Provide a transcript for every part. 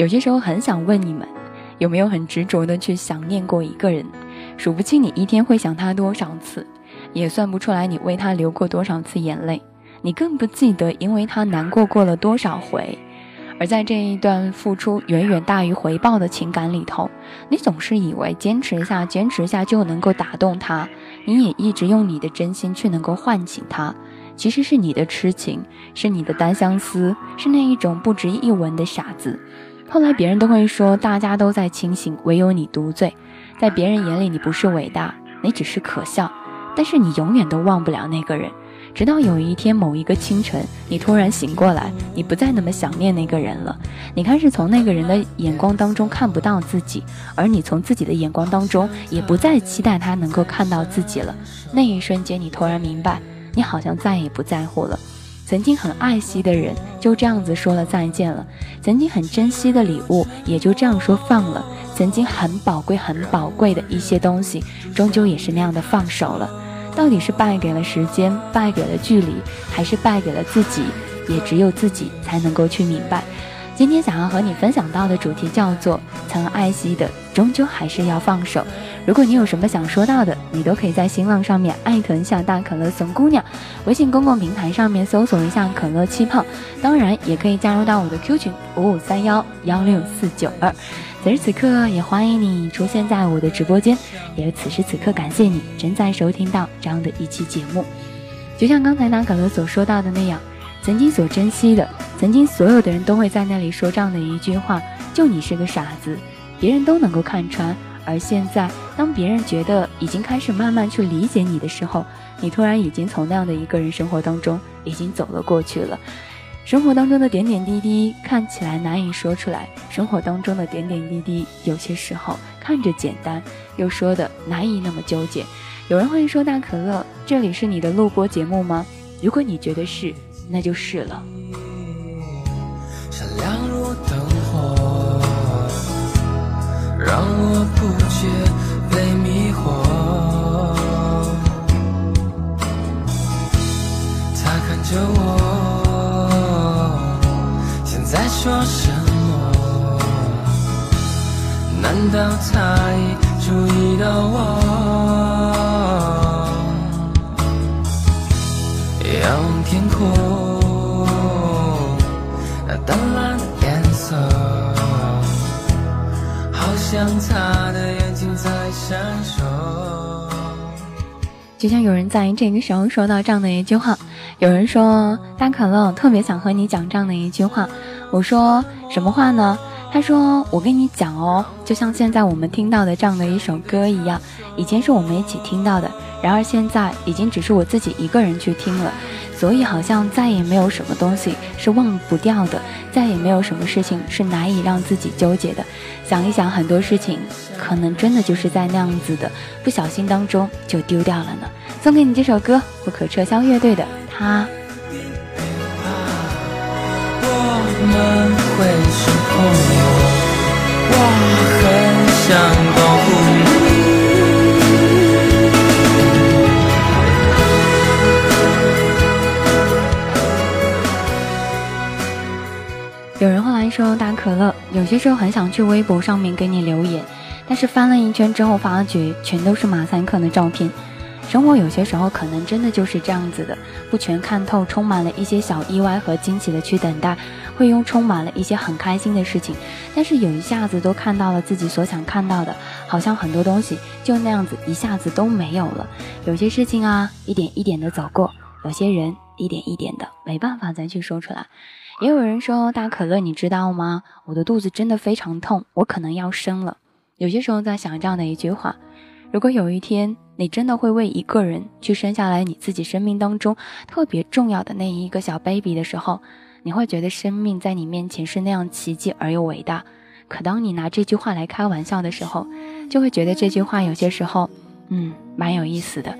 有些时候很想问你们，有没有很执着的去想念过一个人？数不清你一天会想他多少次，也算不出来你为他流过多少次眼泪，你更不记得因为他难过过了多少回。而在这一段付出远远大于回报的情感里头，你总是以为坚持一下，坚持一下就能够打动他，你也一直用你的真心去能够唤醒他。其实是你的痴情，是你的单相思，是那一种不值一文的傻子。后来别人都会说，大家都在清醒，唯有你独醉。在别人眼里，你不是伟大，你只是可笑。但是你永远都忘不了那个人。直到有一天某一个清晨，你突然醒过来，你不再那么想念那个人了。你开始从那个人的眼光当中看不到自己，而你从自己的眼光当中也不再期待他能够看到自己了。那一瞬间，你突然明白。你好像再也不在乎了，曾经很爱惜的人就这样子说了再见了，曾经很珍惜的礼物也就这样说放了，曾经很宝贵很宝贵的一些东西，终究也是那样的放手了。到底是败给了时间，败给了距离，还是败给了自己？也只有自己才能够去明白。今天想要和你分享到的主题叫做：曾爱惜的，终究还是要放手。如果你有什么想说到的，你都可以在新浪上面艾特一下大可乐怂姑娘，微信公共平台上面搜索一下可乐气泡，当然也可以加入到我的 Q 群五五三幺幺六四九二。此时此刻也欢迎你出现在我的直播间，也此时此刻感谢你正在收听到这样的一期节目。就像刚才大可乐所说到的那样，曾经所珍惜的，曾经所有的人都会在那里说这样的一句话：就你是个傻子，别人都能够看穿。而现在，当别人觉得已经开始慢慢去理解你的时候，你突然已经从那样的一个人生活当中已经走了过去了。生活当中的点点滴滴看起来难以说出来，生活当中的点点滴滴有些时候看着简单，又说的难以那么纠结。有人会说：“大可乐，这里是你的录播节目吗？”如果你觉得是，那就是了。让我不觉说什么？难道他已注意到我？仰望天空，那淡蓝的颜色。好像他的眼睛在闪烁。就像有人在这个时候说到这样的一句话，有人说大可乐特别想和你讲这样的一句话。我说什么话呢？他说我跟你讲哦，就像现在我们听到的这样的一首歌一样，以前是我们一起听到的，然而现在已经只是我自己一个人去听了。所以好像再也没有什么东西是忘不掉的，再也没有什么事情是难以让自己纠结的。想一想，很多事情可能真的就是在那样子的不小心当中就丢掉了呢。送给你这首歌，不可撤销乐队的他。们会是朋友，我很想保护你。有人后来说大可乐，有些时候很想去微博上面给你留言，但是翻了一圈之后，发觉全都是马赛克的照片。生活有些时候可能真的就是这样子的，不全看透，充满了一些小意外和惊喜的去等待，会用充满了一些很开心的事情，但是有一下子都看到了自己所想看到的，好像很多东西就那样子一下子都没有了。有些事情啊，一点一点的走过，有些人一点一点的没办法再去说出来。也有人说大可乐，你知道吗？我的肚子真的非常痛，我可能要生了。有些时候在想这样的一句话：如果有一天你真的会为一个人去生下来你自己生命当中特别重要的那一个小 baby 的时候，你会觉得生命在你面前是那样奇迹而又伟大。可当你拿这句话来开玩笑的时候，就会觉得这句话有些时候。嗯，蛮有意思的。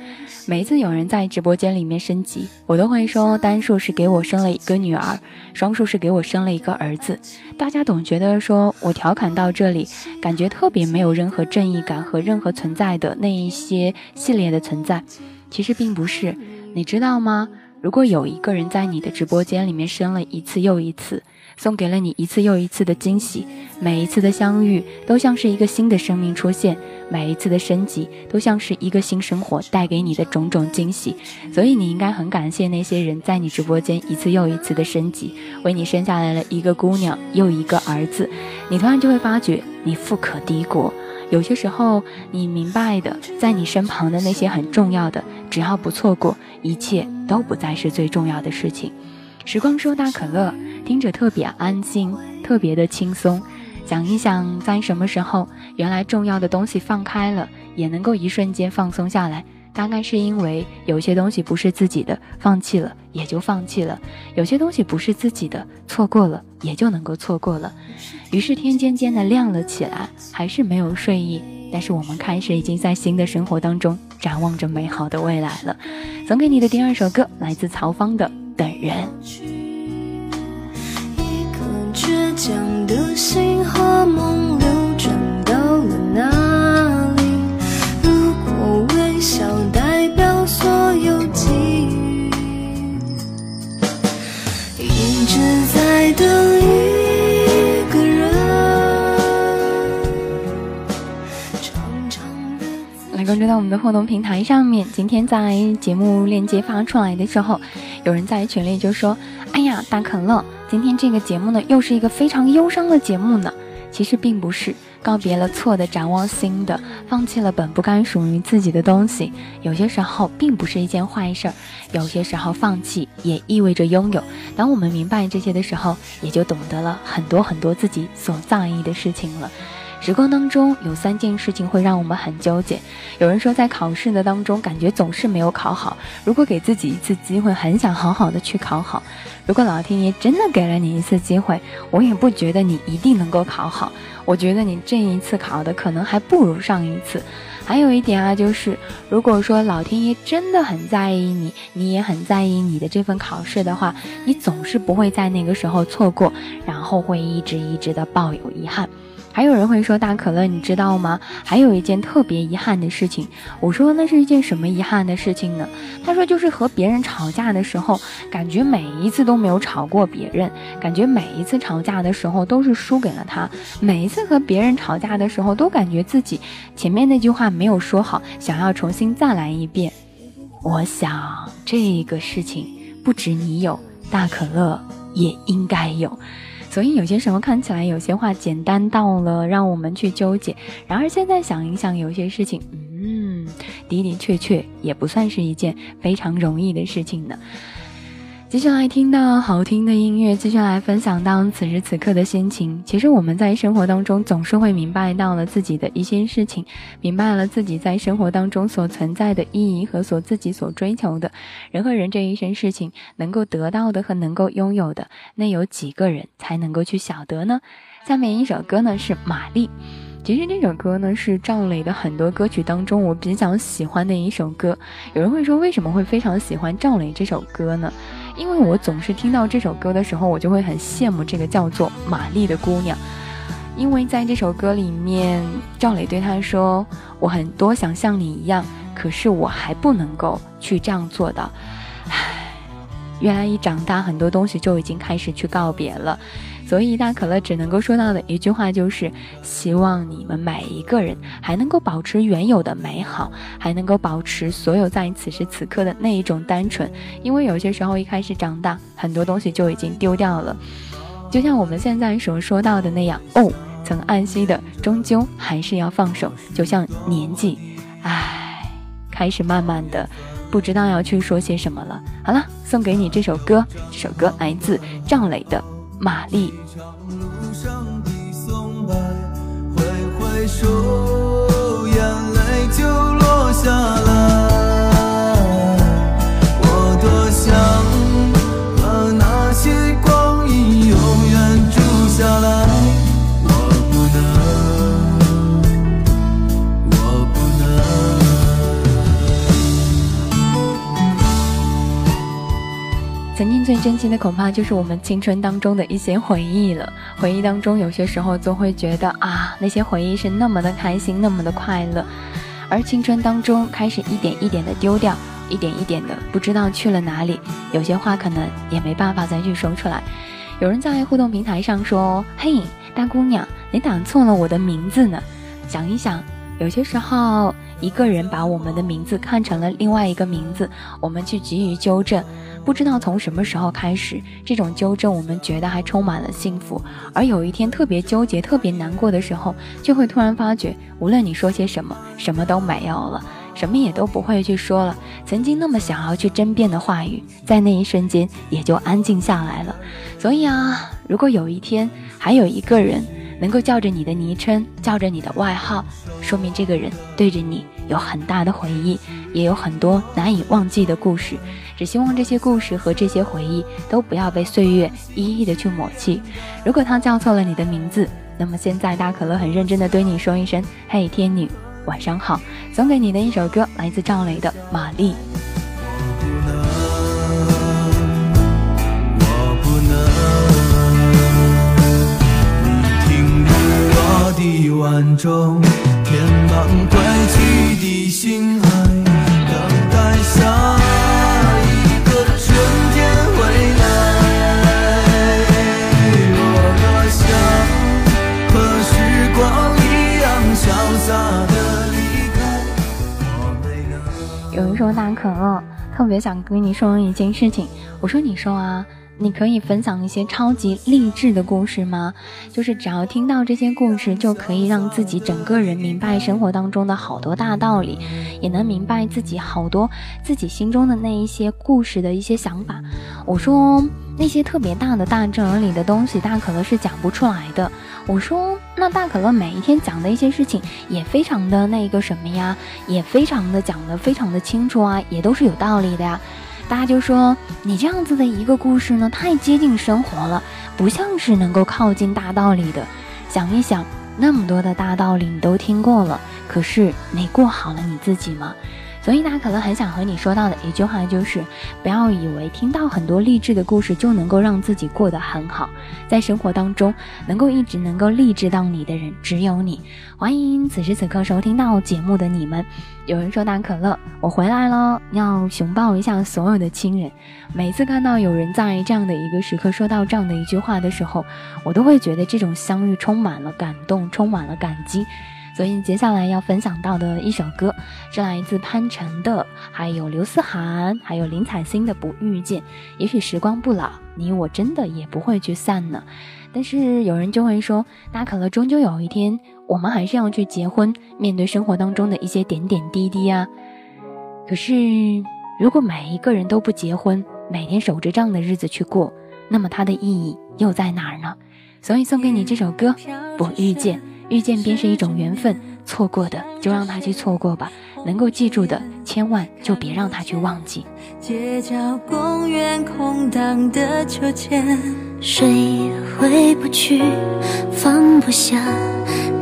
每一次有人在直播间里面升级，我都会说单数是给我生了一个女儿，双数是给我生了一个儿子。大家总觉得说我调侃到这里，感觉特别没有任何正义感和任何存在的那一些系列的存在。其实并不是，你知道吗？如果有一个人在你的直播间里面生了一次又一次，送给了你一次又一次的惊喜，每一次的相遇都像是一个新的生命出现，每一次的升级都像是一个新生活带给你的种种惊喜。所以你应该很感谢那些人在你直播间一次又一次的升级，为你生下来了一个姑娘又一个儿子。你突然就会发觉你富可敌国。有些时候，你明白的，在你身旁的那些很重要的，只要不错过，一切都不再是最重要的事情。时光说大可乐，听着特别安心，特别的轻松。想一想，在什么时候，原来重要的东西放开了，也能够一瞬间放松下来。大概是因为有些东西不是自己的，放弃了也就放弃了；有些东西不是自己的，错过了也就能够错过了。于是天渐渐的亮了起来，还是没有睡意，但是我们开始已经在新的生活当中展望着美好的未来了。送给你的第二首歌来自曹芳的《等人》。一颗倔强的心和梦流转到了哪里？如果微笑一个人。来关注到我们的互动平台上面，今天在节目链接发出来的时候，有人在群里就说：“哎呀，大可乐，今天这个节目呢，又是一个非常忧伤的节目呢。”其实并不是，告别了错的，展望新的，放弃了本不该属于自己的东西，有些时候并不是一件坏事儿。有些时候放弃也意味着拥有。当我们明白这些的时候，也就懂得了很多很多自己所在意的事情了。时光当中有三件事情会让我们很纠结。有人说，在考试的当中，感觉总是没有考好。如果给自己一次机会，很想好好的去考好。如果老天爷真的给了你一次机会，我也不觉得你一定能够考好。我觉得你这一次考的可能还不如上一次。还有一点啊，就是如果说老天爷真的很在意你，你也很在意你的这份考试的话，你总是不会在那个时候错过，然后会一直一直的抱有遗憾。还有人会说大可乐，你知道吗？还有一件特别遗憾的事情。我说那是一件什么遗憾的事情呢？他说就是和别人吵架的时候，感觉每一次都没有吵过别人，感觉每一次吵架的时候都是输给了他。每一次和别人吵架的时候，都感觉自己前面那句话没有说好，想要重新再来一遍。我想这个事情不止你有，大可乐也应该有。所以有些时候看起来有些话简单到了让我们去纠结，然而现在想一想，有些事情，嗯，的的确确也不算是一件非常容易的事情呢。接下来听到好听的音乐，接下来分享到此时此刻的心情。其实我们在生活当中总是会明白到了自己的一些事情，明白了自己在生活当中所存在的意义和所自己所追求的人和人这一生事情能够得到的和能够拥有的，那有几个人才能够去晓得呢？下面一首歌呢是玛丽。其实这首歌呢是赵磊的很多歌曲当中我比较喜欢的一首歌。有人会说为什么会非常喜欢赵磊这首歌呢？因为我总是听到这首歌的时候，我就会很羡慕这个叫做玛丽的姑娘，因为在这首歌里面，赵磊对她说：“我很多想像你一样，可是我还不能够去这样做到。”唉，原来一长大，很多东西就已经开始去告别了。所以大可乐只能够说到的一句话就是：希望你们每一个人还能够保持原有的美好，还能够保持所有在此时此刻的那一种单纯。因为有些时候一开始长大，很多东西就已经丢掉了。就像我们现在所说到的那样，哦，曾爱惜的终究还是要放手。就像年纪，唉，开始慢慢的不知道要去说些什么了。好了，送给你这首歌，这首歌来自赵磊的。玛丽。路上的松柏，挥挥手，眼泪就落下来。珍惜的恐怕就是我们青春当中的一些回忆了。回忆当中，有些时候总会觉得啊，那些回忆是那么的开心，那么的快乐。而青春当中开始一点一点的丢掉，一点一点的不知道去了哪里，有些话可能也没办法再去说出来。有人在互动平台上说：“嘿，大姑娘，你打错了我的名字呢。”想一想，有些时候一个人把我们的名字看成了另外一个名字，我们去急于纠正。不知道从什么时候开始，这种纠正我们觉得还充满了幸福，而有一天特别纠结、特别难过的时候，就会突然发觉，无论你说些什么，什么都没有了，什么也都不会去说了。曾经那么想要去争辩的话语，在那一瞬间也就安静下来了。所以啊，如果有一天还有一个人能够叫着你的昵称，叫着你的外号，说明这个人对着你有很大的回忆，也有很多难以忘记的故事。只希望这些故事和这些回忆都不要被岁月一一的去抹去。如果他叫错了你的名字，那么现在大可乐很认真的对你说一声：“嘿，天女，晚上好。”送给你的一首歌来自赵雷的《玛丽》。我不能，我不能你听日落的晚钟，填满归去的心有人说大可乐特别想跟你说一件事情，我说你说啊，你可以分享一些超级励志的故事吗？就是只要听到这些故事，就可以让自己整个人明白生活当中的好多大道理，也能明白自己好多自己心中的那一些故事的一些想法。我说那些特别大的大正儿里的东西，大可乐是讲不出来的。我说那大可乐每一天讲的一些事情也非常的那个什么呀，也非常的讲的非常的清楚啊，也都是有道理的呀。大家就说你这样子的一个故事呢，太接近生活了，不像是能够靠近大道理的。想一想，那么多的大道理你都听过了，可是你过好了你自己吗？所以大可乐很想和你说到的一句话就是，不要以为听到很多励志的故事就能够让自己过得很好，在生活当中能够一直能够励志到你的人只有你。欢迎此时此刻收听到节目的你们。有人说大可乐，我回来了，要熊抱一下所有的亲人。每次看到有人在这样的一个时刻说到这样的一句话的时候，我都会觉得这种相遇充满了感动，充满了感激。所以接下来要分享到的一首歌是来自潘辰的，还有刘思涵，还有林采欣的《不遇见》。也许时光不老，你我真的也不会去散呢。但是有人就会说，那可乐终究有一天，我们还是要去结婚，面对生活当中的一些点点滴滴啊。可是如果每一个人都不结婚，每天守着这样的日子去过，那么它的意义又在哪儿呢？所以送给你这首歌《不遇见》。遇见便是一种缘分，错过的就让他去错过吧，能够记住的，千万就别让他去忘记。街角公园空荡的秋千，谁回不去，放不下，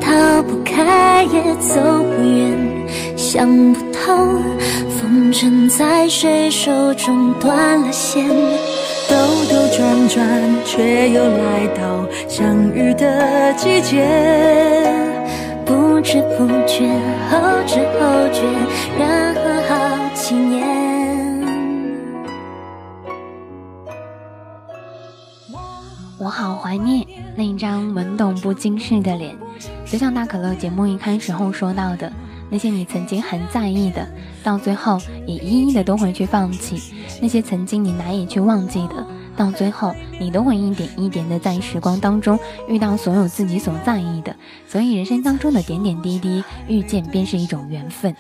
逃不开也走不远，想不透，风筝在谁手中断了线，兜兜转转，却又来到相遇的季节。不知不觉，后知后觉，然后好几年。我好怀念那一张懵懂不经事的脸，就像大可乐节目一开始后说到的，那些你曾经很在意的，到最后也一一的都会去放弃；那些曾经你难以去忘记的，到最后你都会一点一点的在时光当中遇到所有自己所在意的。所以人生当中的点点滴滴，遇见便是一种缘分。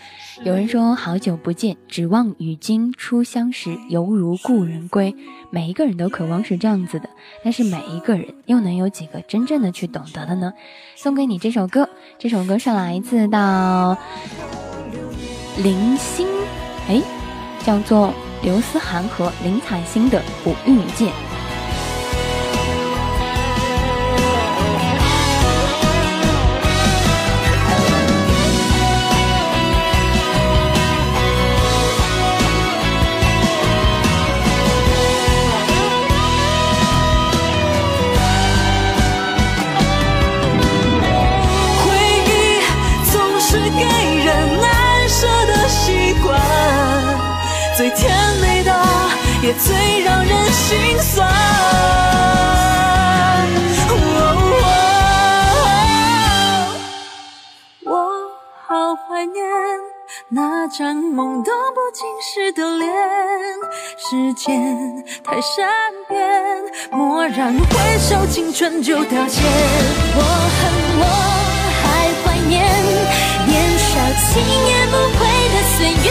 有人说好久不见，指望与君初相识，犹如故人归。每一个人都渴望是这样子的，但是每一个人又能有几个真正的去懂得的呢？送给你这首歌，这首歌是来自到林星，哎，叫做刘思涵和林采欣的《不遇见》。最让人心酸。我好怀念那张懵懂不经事的脸，时间太善变，蓦然回首，青春就凋谢。我恨我还怀念年少轻言不悔的岁月，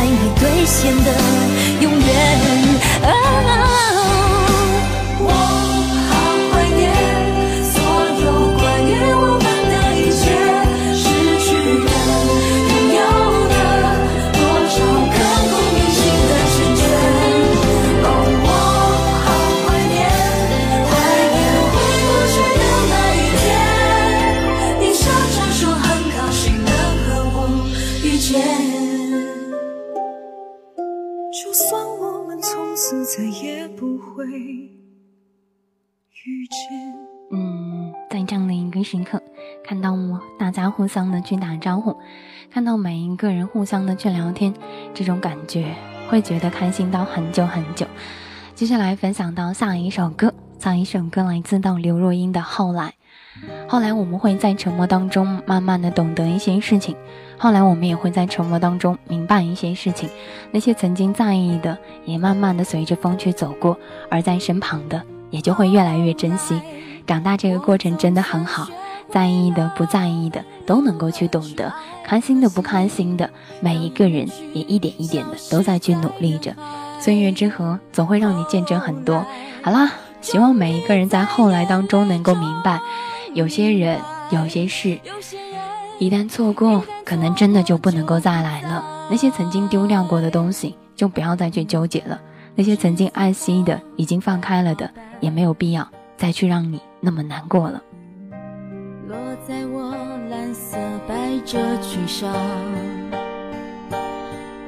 爱你兑现的永远。时刻，看到大家互相的去打招呼，看到每一个人互相的去聊天，这种感觉会觉得开心到很久很久。接下来分享到下一首歌，下一首歌来自到刘若英的《后来》。后来我们会在沉默当中慢慢的懂得一些事情，后来我们也会在沉默当中明白一些事情。那些曾经在意的，也慢慢的随着风去走过，而在身旁的，也就会越来越珍惜。长大这个过程真的很好，在意的、不在意的都能够去懂得，开心的、不开心的，每一个人也一点一点的都在去努力着。岁月之河总会让你见证很多。好啦，希望每一个人在后来当中能够明白。有些人，有些事，一旦错过，可能真的就不能够再来了。那些曾经丢掉过的东西，就不要再去纠结了；那些曾经爱惜的，已经放开了的，也没有必要再去让你那么难过了。落在我蓝色百褶裙上，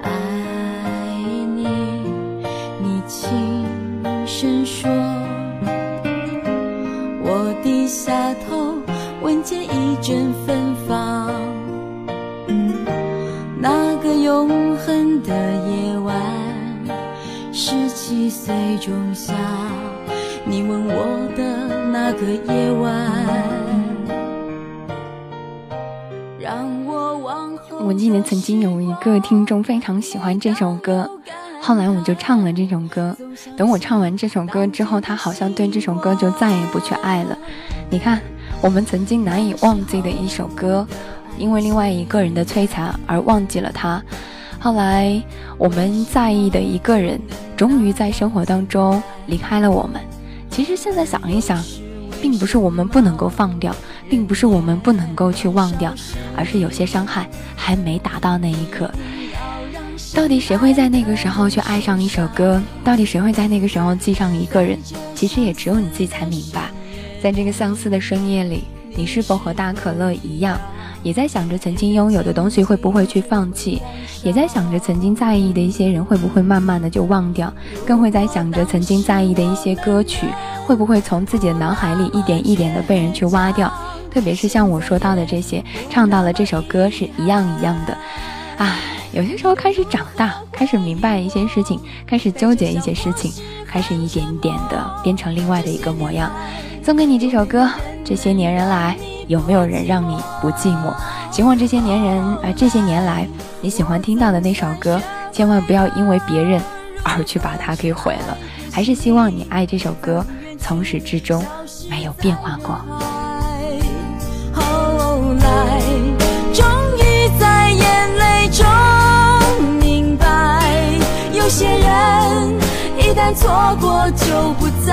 爱你，你轻声说。我低下头，闻见一阵芬芳。那个永恒的夜晚，十七岁仲夏，你吻我的那个夜晚。让我往后我记得曾经有一个听众非常喜欢这首歌，后来我就唱了这首歌。等我唱完这首歌之后，他好像对这首歌就再也不去爱了。你看，我们曾经难以忘记的一首歌，因为另外一个人的摧残而忘记了他。后来我们在意的一个人，终于在生活当中离开了我们。其实现在想一想，并不是我们不能够放掉，并不是我们不能够去忘掉，而是有些伤害还没达到那一刻。到底谁会在那个时候去爱上一首歌？到底谁会在那个时候记上一个人？其实也只有你自己才明白。在这个相似的深夜里，你是否和大可乐一样，也在想着曾经拥有的东西会不会去放弃，也在想着曾经在意的一些人会不会慢慢的就忘掉，更会在想着曾经在意的一些歌曲会不会从自己的脑海里一点一点的被人去挖掉。特别是像我说到的这些，唱到了这首歌是一样一样的，唉。有些时候开始长大，开始明白一些事情，开始纠结一些事情，开始一点一点的变成另外的一个模样。送给你这首歌，这些年人来，有没有人让你不寂寞？希望这些年人啊，这些年来你喜欢听到的那首歌，千万不要因为别人而去把它给毁了。还是希望你爱这首歌，从始至终没有变化过。后来，终于在眼泪中明白，有些人一旦错过就不再。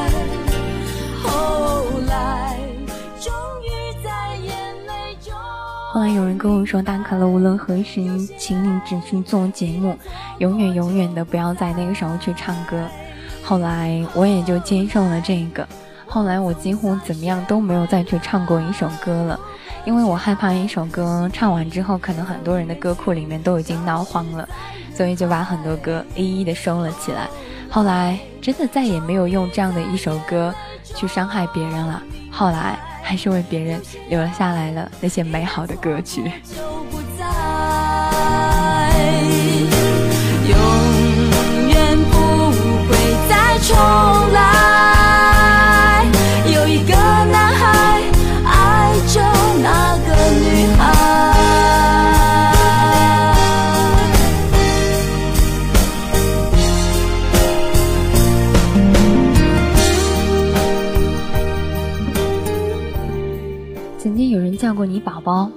后来有人跟我说，大可乐无论何时，请你只去做节目，永远永远的不要在那个时候去唱歌。后来我也就接受了这个。后来我几乎怎么样都没有再去唱过一首歌了，因为我害怕一首歌唱完之后，可能很多人的歌库里面都已经闹荒了，所以就把很多歌一一的收了起来。后来真的再也没有用这样的一首歌去伤害别人了。后来还是为别人留了下来了那些美好的歌曲。就不再，永远不会再重来。经有人叫过你宝宝，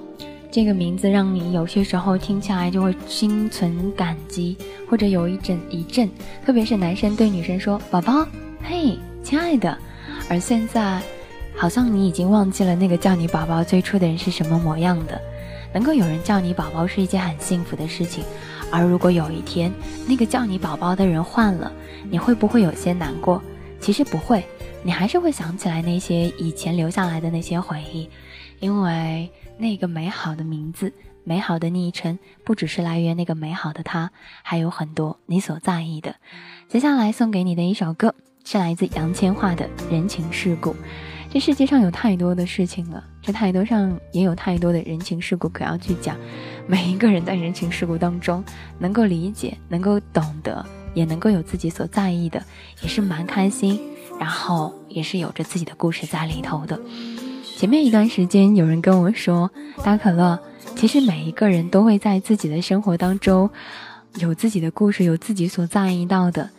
这个名字让你有些时候听起来就会心存感激，或者有一阵一阵，特别是男生对女生说“宝宝”，嘿，亲爱的。而现在，好像你已经忘记了那个叫你宝宝最初的人是什么模样的。能够有人叫你宝宝是一件很幸福的事情，而如果有一天那个叫你宝宝的人换了，你会不会有些难过？其实不会，你还是会想起来那些以前留下来的那些回忆，因为那个美好的名字、美好的昵称，不只是来源那个美好的他，还有很多你所在意的。接下来送给你的一首歌，是来自杨千嬅的《人情世故》。这世界上有太多的事情了，这太多上也有太多的人情世故可要去讲。每一个人在人情世故当中，能够理解，能够懂得，也能够有自己所在意的，也是蛮开心。然后也是有着自己的故事在里头的。前面一段时间，有人跟我说，大可乐，其实每一个人都会在自己的生活当中有自己的故事，有自己所在意到的。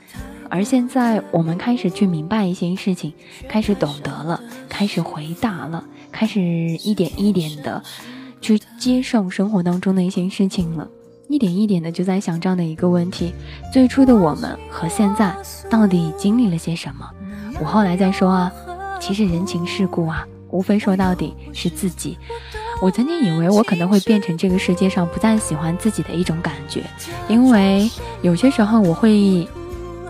而现在，我们开始去明白一些事情，开始懂得了，开始回答了，开始一点一点的去接受生活当中的一些事情了，一点一点的就在想这样的一个问题：最初的我们和现在到底经历了些什么？我后来再说啊，其实人情世故啊，无非说到底是自己。我曾经以为我可能会变成这个世界上不再喜欢自己的一种感觉，因为有些时候我会。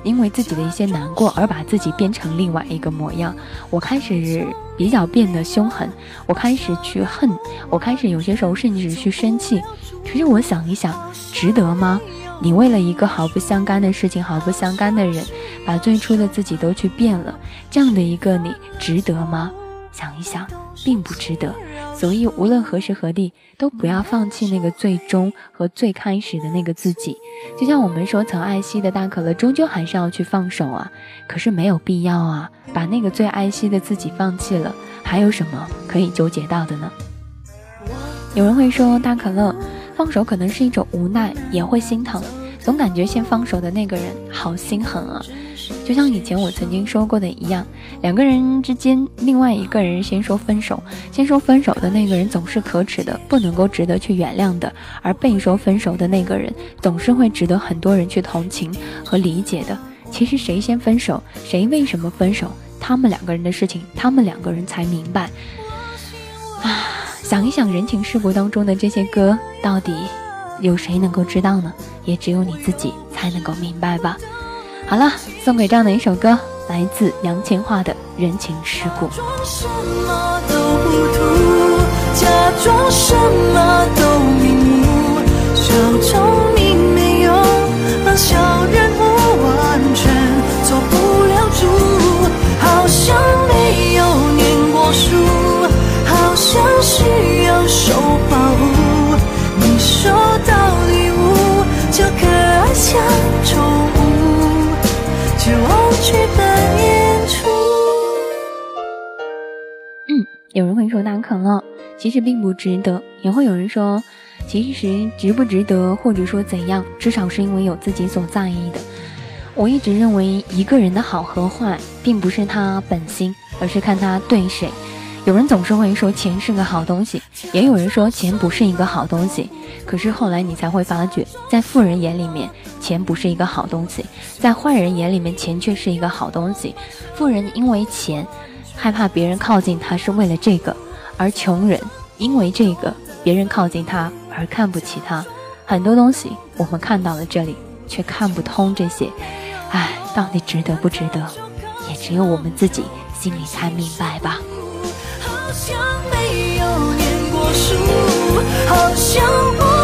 因为自己的一些难过而把自己变成另外一个模样，我开始比较变得凶狠，我开始去恨，我开始有些时候甚至去生气。其实我想一想，值得吗？你为了一个毫不相干的事情、毫不相干的人，把最初的自己都去变了，这样的一个你，值得吗？想一想，并不值得。所以，无论何时何地，都不要放弃那个最终和最开始的那个自己。就像我们说，曾爱惜的大可乐，终究还是要去放手啊。可是没有必要啊，把那个最爱惜的自己放弃了，还有什么可以纠结到的呢？有人会说，大可乐放手可能是一种无奈，也会心疼，总感觉先放手的那个人好心狠啊。就像以前我曾经说过的一样，两个人之间，另外一个人先说分手，先说分手的那个人总是可耻的，不能够值得去原谅的；而被说分手的那个人，总是会值得很多人去同情和理解的。其实谁先分手，谁为什么分手，他们两个人的事情，他们两个人才明白。啊，想一想人情世故当中的这些歌，到底有谁能够知道呢？也只有你自己才能够明白吧。好了，送给这样的一首歌，来自杨千嬅的《人情世故》。装什么都糊涂，假装什么都瞑目，小聪明没用，让小人物完全做不了主。好像没有念过书，好像需要受像宠物，就忘记本演出。嗯有人会说那可乐其实并不值得，也会有人说，其实值不值得，或者说怎样，至少是因为有自己所在意的。我一直认为，一个人的好和坏，并不是他本心，而是看他对谁。有人总是会说钱是个好东西，也有人说钱不是一个好东西。可是后来你才会发觉，在富人眼里面，钱不是一个好东西；在坏人眼里面，钱却是一个好东西。富人因为钱，害怕别人靠近他，是为了这个；而穷人因为这个，别人靠近他而看不起他。很多东西我们看到了这里，却看不通这些。唉，到底值得不值得，也只有我们自己心里才明白吧。好像没有念过书，好像不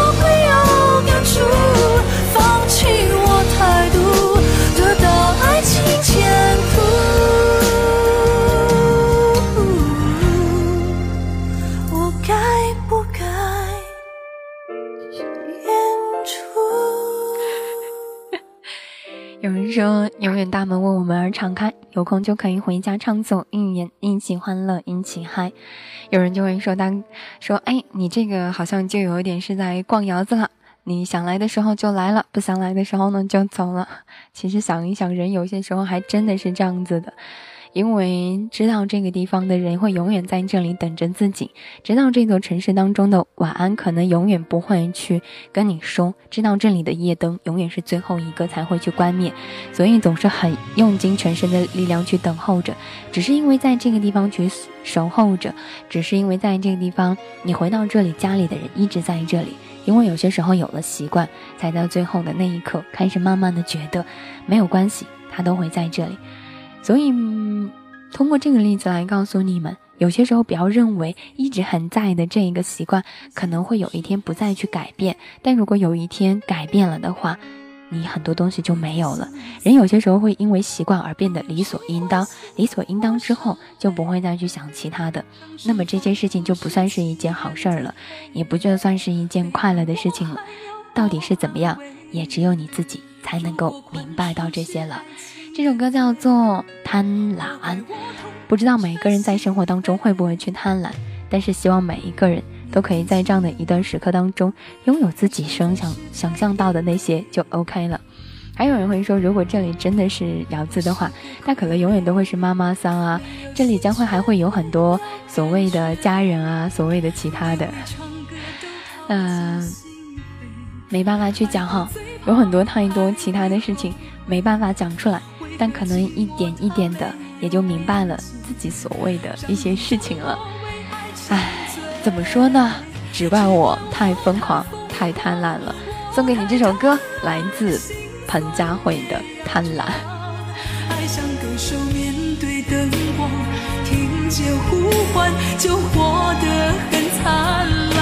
大门为我们而敞开，有空就可以回家畅所欲言，一起欢乐，一起嗨。有人就会说，当说，哎，你这个好像就有一点是在逛窑子了。你想来的时候就来了，不想来的时候呢就走了。其实想一想，人有些时候还真的是这样子的。因为知道这个地方的人会永远在这里等着自己，知道这座城市当中的晚安可能永远不会去跟你说，知道这里的夜灯永远是最后一个才会去关灭，所以总是很用尽全身的力量去等候着。只是因为在这个地方去守候着，只是因为在这个地方你回到这里，家里的人一直在这里。因为有些时候有了习惯，才到最后的那一刻开始慢慢的觉得没有关系，他都会在这里。所以，通过这个例子来告诉你们，有些时候不要认为一直很在意的这一个习惯，可能会有一天不再去改变。但如果有一天改变了的话，你很多东西就没有了。人有些时候会因为习惯而变得理所应当，理所应当之后就不会再去想其他的，那么这件事情就不算是一件好事儿了，也不就算是一件快乐的事情了。到底是怎么样，也只有你自己才能够明白到这些了。这首歌叫做《贪婪》，不知道每个人在生活当中会不会去贪婪，但是希望每一个人都可以在这样的一段时刻当中，拥有自己生想想象到的那些就 OK 了。还有人会说，如果这里真的是窑子的话，那可能永远都会是妈妈桑啊，这里将会还会有很多所谓的家人啊，所谓的其他的，嗯，没办法去讲哈，有很多太多其他的事情没办法讲出来。但可能一点一点的也就明白了自己所谓的一些事情了。唉，怎么说呢？只怪我太疯狂，太贪婪了。送给你这首歌，来自彭佳慧的《贪婪》。爱像歌手面对灯光，听见呼唤就活得很灿烂，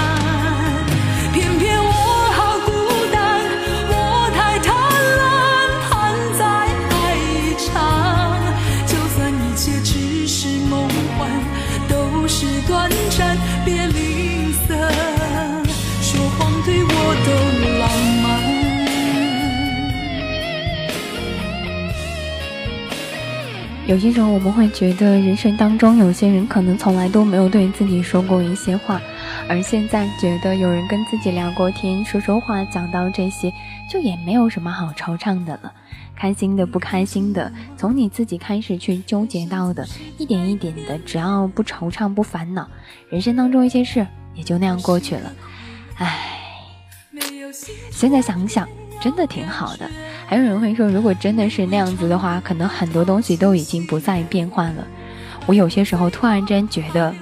有些时候我们会觉得，人生当中有些人可能从来都没有对自己说过一些话，而现在觉得有人跟自己聊过天、说说话，讲到这些，就也没有什么好惆怅的了。开心的、不开心的，从你自己开始去纠结到的，一点一点的，只要不惆怅、不烦恼，人生当中一些事也就那样过去了。唉，现在想想，真的挺好的。还有人会说，如果真的是那样子的话，可能很多东西都已经不再变换了。我有些时候突然间觉得，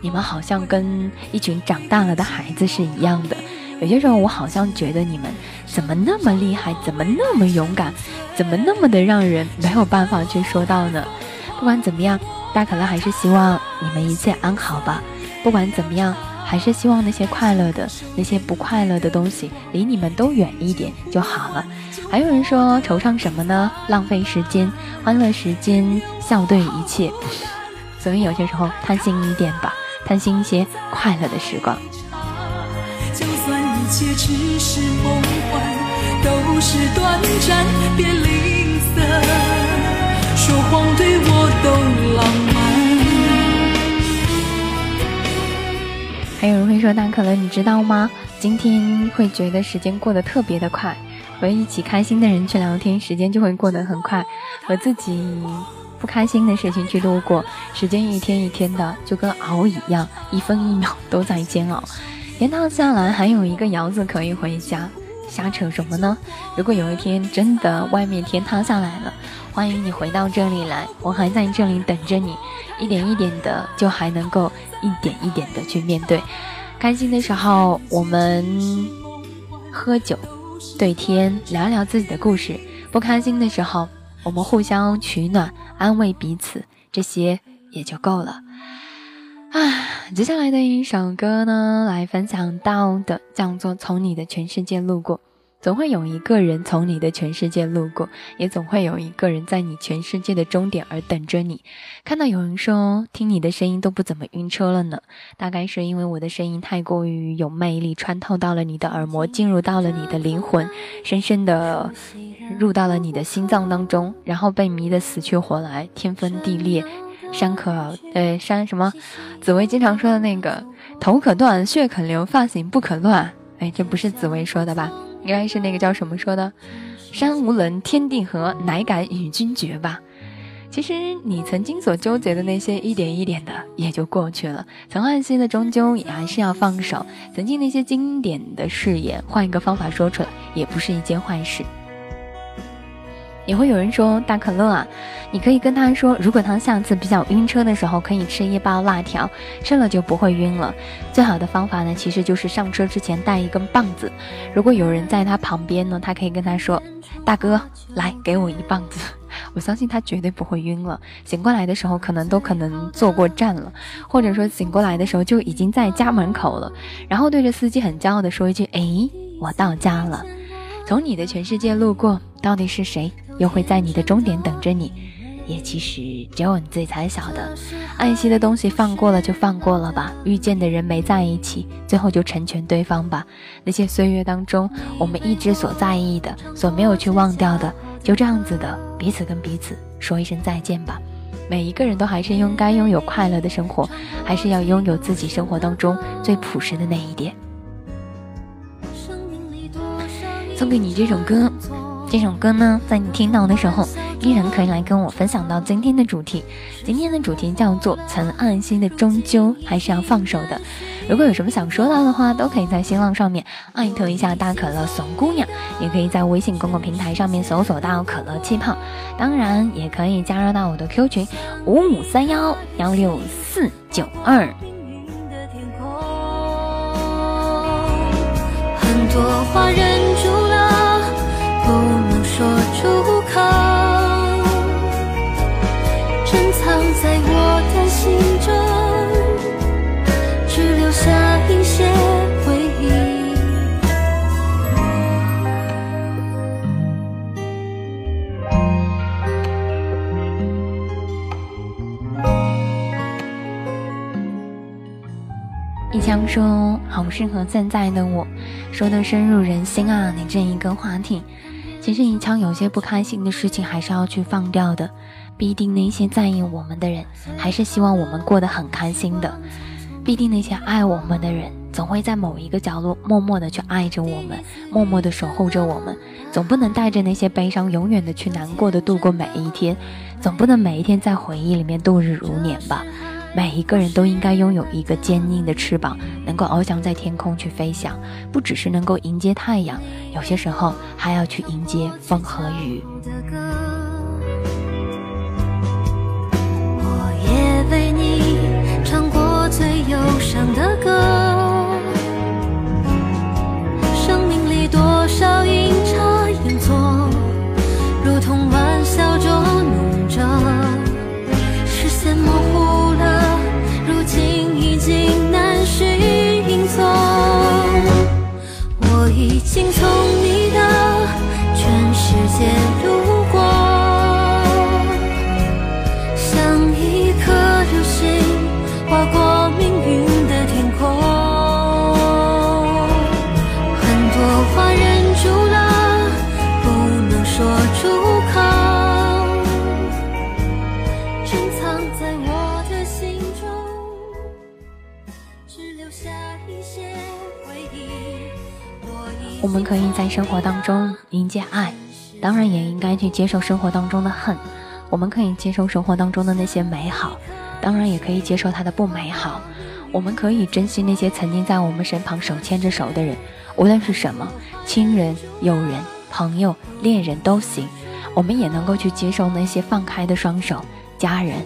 你们好像跟一群长大了的孩子是一样的。有些时候我好像觉得你们怎么那么厉害，怎么那么勇敢，怎么那么的让人没有办法去说到呢？不管怎么样，大可乐还是希望你们一切安好吧。不管怎么样，还是希望那些快乐的、那些不快乐的东西离你们都远一点就好了。还有人说惆怅什么呢？浪费时间，欢乐时间，笑对一切。所以有些时候贪心一点吧，贪心一些快乐的时光。就算一切只是梦幻，都是短暂，别吝啬，说谎对我都浪漫。还有人会说，大可乐，你知道吗？今天会觉得时间过得特别的快，和一起开心的人去聊天，时间就会过得很快；和自己不开心的事情去度过，时间一天一天的就跟熬一样，一分一秒 都在煎熬。天塌下来还有一个窑子可以回家，瞎扯什么呢？如果有一天真的外面天塌下来了，欢迎你回到这里来，我还在这里等着你，一点一点的就还能够一点一点的去面对。开心的时候我们喝酒，对天聊聊自己的故事；不开心的时候我们互相取暖，安慰彼此，这些也就够了。啊，接下来的一首歌呢，来分享到的叫做《从你的全世界路过》。总会有一个人从你的全世界路过，也总会有一个人在你全世界的终点而等着你。看到有人说听你的声音都不怎么晕车了呢，大概是因为我的声音太过于有魅力，穿透到了你的耳膜，进入到了你的灵魂，深深的入到了你的心脏当中，然后被迷得死去活来，天崩地裂。山可呃山什么？紫薇经常说的那个头可断，血可流，发型不可乱。哎，这不是紫薇说的吧？应该是那个叫什么说的？山无棱，天地合，乃敢与君绝吧。其实你曾经所纠结的那些，一点一点的也就过去了。曾爱惜的，终究也还是要放手。曾经那些经典的誓言，换一个方法说出来，也不是一件坏事。也会有人说大可乐啊，你可以跟他说，如果他下次比较晕车的时候，可以吃一包辣条，吃了就不会晕了。最好的方法呢，其实就是上车之前带一根棒子。如果有人在他旁边呢，他可以跟他说：“大哥，来给我一棒子。” 我相信他绝对不会晕了。醒过来的时候，可能都可能坐过站了，或者说醒过来的时候就已经在家门口了，然后对着司机很骄傲的说一句：“哎，我到家了。”从你的全世界路过，到底是谁？又会在你的终点等着你，也其实只有你自己才晓得。爱惜的东西放过了就放过了吧，遇见的人没在一起，最后就成全对方吧。那些岁月当中，我们一直所在意的，所没有去忘掉的，就这样子的彼此跟彼此说一声再见吧。每一个人都还是应该拥有快乐的生活，还是要拥有自己生活当中最朴实的那一点。送给你这首歌。这首歌呢，在你听到的时候，依然可以来跟我分享到今天的主题。今天的主题叫做“曾爱惜的，终究还是要放手的”。如果有什么想说到的话，都可以在新浪上面艾特一下大可乐怂姑娘，也可以在微信公共平台上面搜索到可乐气泡，当然也可以加入到我的 Q 群五五三幺幺六四九二。很多话忍说：“好适合现在的我，说的深入人心啊！你这一个话题。”其实，一腔有些不开心的事情还是要去放掉的。必定那些在意我们的人，还是希望我们过得很开心的。必定那些爱我们的人，总会在某一个角落默默的去爱着我们，默默的守候着我们。总不能带着那些悲伤，永远的去难过的度过每一天。总不能每一天在回忆里面度日如年吧。每一个人都应该拥有一个坚硬的翅膀，能够翱翔在天空去飞翔，不只是能够迎接太阳，有些时候还要去迎接风和雨。我也为你唱过最忧伤的歌，生命里多少阴差我们可以在生活当中迎接爱，当然也应该去接受生活当中的恨。我们可以接受生活当中的那些美好，当然也可以接受它的不美好。我们可以珍惜那些曾经在我们身旁手牵着手的人，无论是什么，亲人、友人、朋友、恋人都行。我们也能够去接受那些放开的双手，家人、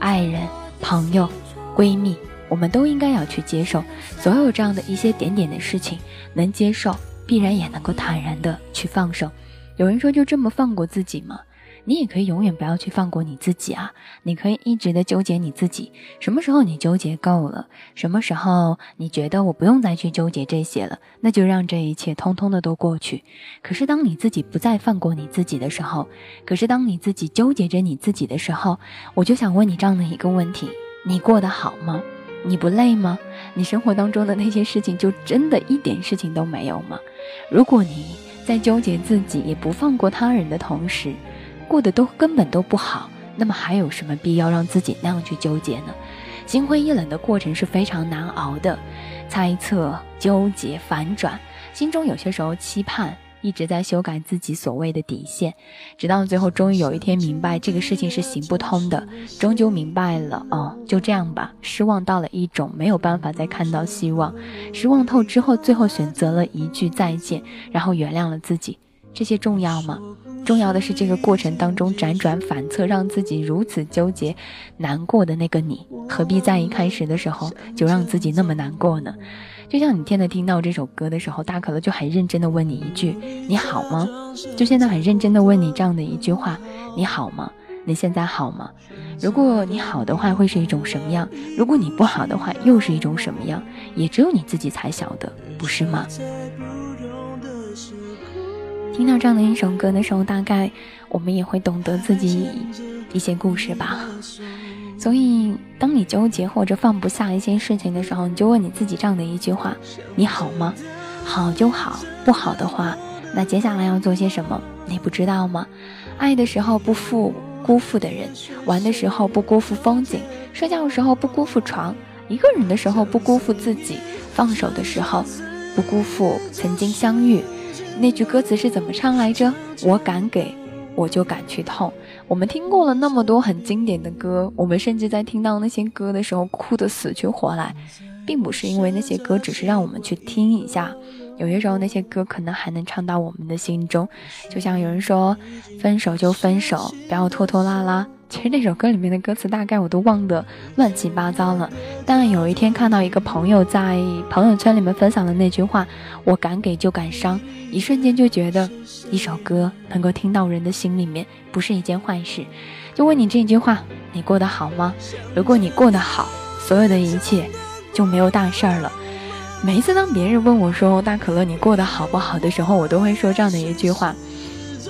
爱人、朋友、闺蜜，我们都应该要去接受所有这样的一些点点的事情，能接受，必然也能够坦然的去放手。有人说，就这么放过自己吗？你也可以永远不要去放过你自己啊！你可以一直的纠结你自己，什么时候你纠结够了，什么时候你觉得我不用再去纠结这些了，那就让这一切通通的都过去。可是当你自己不再放过你自己的时候，可是当你自己纠结着你自己的时候，我就想问你这样的一个问题：你过得好吗？你不累吗？你生活当中的那些事情就真的一点事情都没有吗？如果你在纠结自己也不放过他人的同时，过得都根本都不好，那么还有什么必要让自己那样去纠结呢？心灰意冷的过程是非常难熬的，猜测、纠结、反转，心中有些时候期盼，一直在修改自己所谓的底线，直到最后，终于有一天明白这个事情是行不通的，终究明白了，哦，就这样吧，失望到了一种没有办法再看到希望，失望透之后，最后选择了一句再见，然后原谅了自己，这些重要吗？重要的是这个过程当中辗转反侧，让自己如此纠结、难过的那个你，何必在一开始的时候就让自己那么难过呢？就像你现在听到这首歌的时候，大可乐就很认真的问你一句：“你好吗？”就现在很认真的问你这样的一句话：“你好吗？你现在好吗？”如果你好的话，会是一种什么样？如果你不好的话，又是一种什么样？也只有你自己才晓得，不是吗？听到这样的一首歌的时候，大概我们也会懂得自己一些故事吧。所以，当你纠结或者放不下一些事情的时候，你就问你自己这样的一句话：你好吗？好就好，不好的话，那接下来要做些什么？你不知道吗？爱的时候不负辜负的人，玩的时候不辜负风景，睡觉的时候不辜负床，一个人的时候不辜负自己，放手的时候不辜负曾经相遇。那句歌词是怎么唱来着？我敢给，我就敢去痛。我们听过了那么多很经典的歌，我们甚至在听到那些歌的时候哭得死去活来，并不是因为那些歌只是让我们去听一下，有些时候那些歌可能还能唱到我们的心中。就像有人说，分手就分手，不要拖拖拉拉。其实那首歌里面的歌词大概我都忘得乱七八糟了，但有一天看到一个朋友在朋友圈里面分享的那句话：“我敢给就敢伤”，一瞬间就觉得一首歌能够听到人的心里面不是一件坏事。就问你这句话：你过得好吗？如果你过得好，所有的一切就没有大事儿了。每一次当别人问我说“大可乐，你过得好不好”的时候，我都会说这样的一句话：“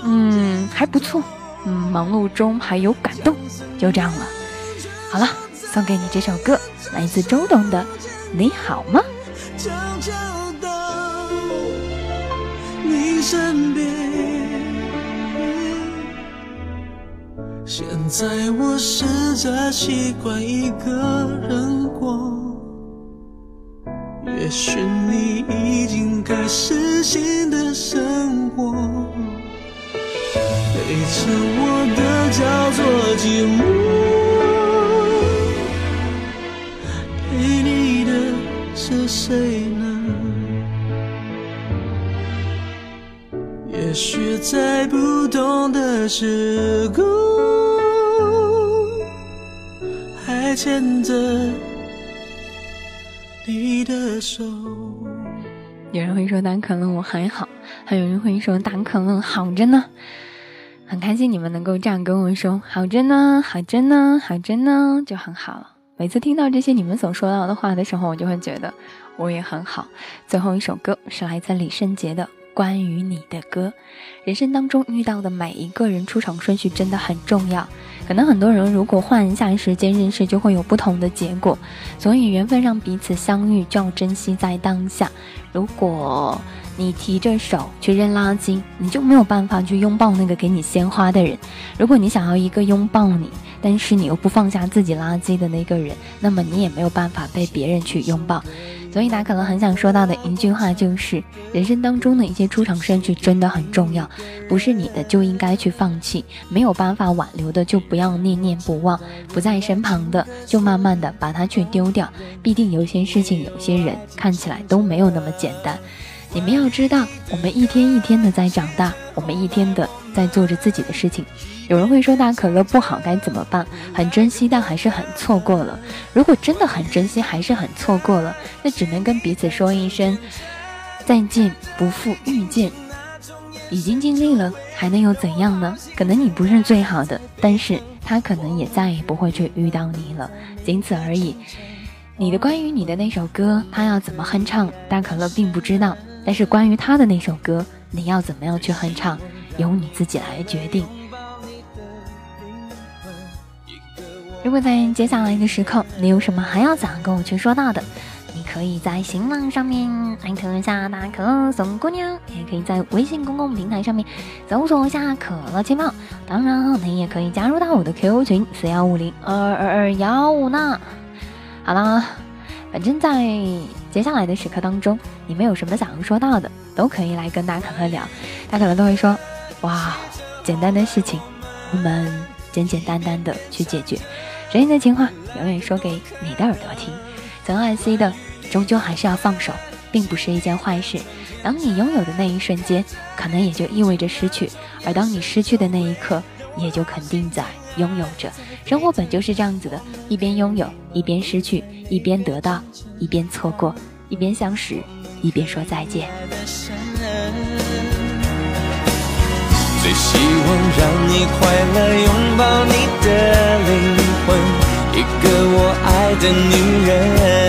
嗯，还不错。”嗯，忙碌中还有感动，就这样了。好了，送给你这首歌，来自周董的《你好吗》。你身边，现在我试着习惯一个人过，也许你已经开始新的生活。陪着我的叫做寂寞，陪你的是谁呢？也许在不同的时空，还牵着你的手。有人会说大可乐我还好，还有人会说大可乐好着呢。很开心你们能够这样跟我说，好着呢，好着呢，好着呢，就很好了。每次听到这些你们所说到的话的时候，我就会觉得我也很好。最后一首歌是来自李圣杰的《关于你的歌》。人生当中遇到的每一个人出场顺序真的很重要。可能很多人如果换一下时间认识，就会有不同的结果。所以缘分让彼此相遇，就要珍惜在当下。如果你提着手去扔垃圾，你就没有办法去拥抱那个给你鲜花的人。如果你想要一个拥抱你，但是你又不放下自己垃圾的那个人，那么你也没有办法被别人去拥抱。所以达可乐很想说到的一句话就是：人生当中的一些出场顺序真的很重要，不是你的就应该去放弃，没有办法挽留的就不要念念不忘，不在身旁的就慢慢的把它去丢掉。必定有些事情，有些人看起来都没有那么简单。你们要知道，我们一天一天的在长大，我们一天的在做着自己的事情。有人会说大可乐不好该怎么办？很珍惜，但还是很错过了。如果真的很珍惜，还是很错过了，那只能跟彼此说一声再见，不负遇见。已经尽力了，还能有怎样呢？可能你不是最好的，但是他可能也再也不会去遇到你了，仅此而已。你的关于你的那首歌，他要怎么哼唱，大可乐并不知道。但是关于他的那首歌，你要怎么样去哼唱，由你自己来决定。如果在接下来的时刻，你有什么还要想跟我去说到的，你可以在新浪上面艾特一下大可乐送姑娘，也可以在微信公共平台上面搜索一下可乐情报。当然，你也可以加入到我的 QQ 群四幺五零二二二幺五呢。好了，反正在接下来的时刻当中，你们有什么想要说到的，都可以来跟大可乐聊，大可乐都会说，哇，简单的事情，我们简简单单的去解决。真心的情话，永远说给你的耳朵听。曾爱惜的，终究还是要放手，并不是一件坏事。当你拥有的那一瞬间，可能也就意味着失去；而当你失去的那一刻，也就肯定在拥有着。生活本就是这样子的，一边拥有，一边失去；一边得到，一边错过；一边相识，一边说再见。最希望让你快乐，拥抱你的灵魂，的女人。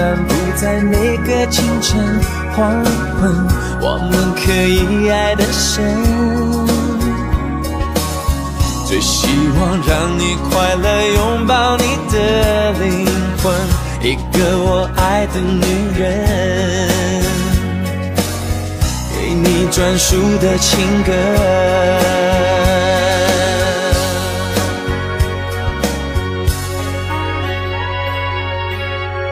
漫步在每个清晨黄昏，我们可以爱得深。最希望让你快乐，拥抱你的灵魂，一个我爱的女人。给你专属的情歌。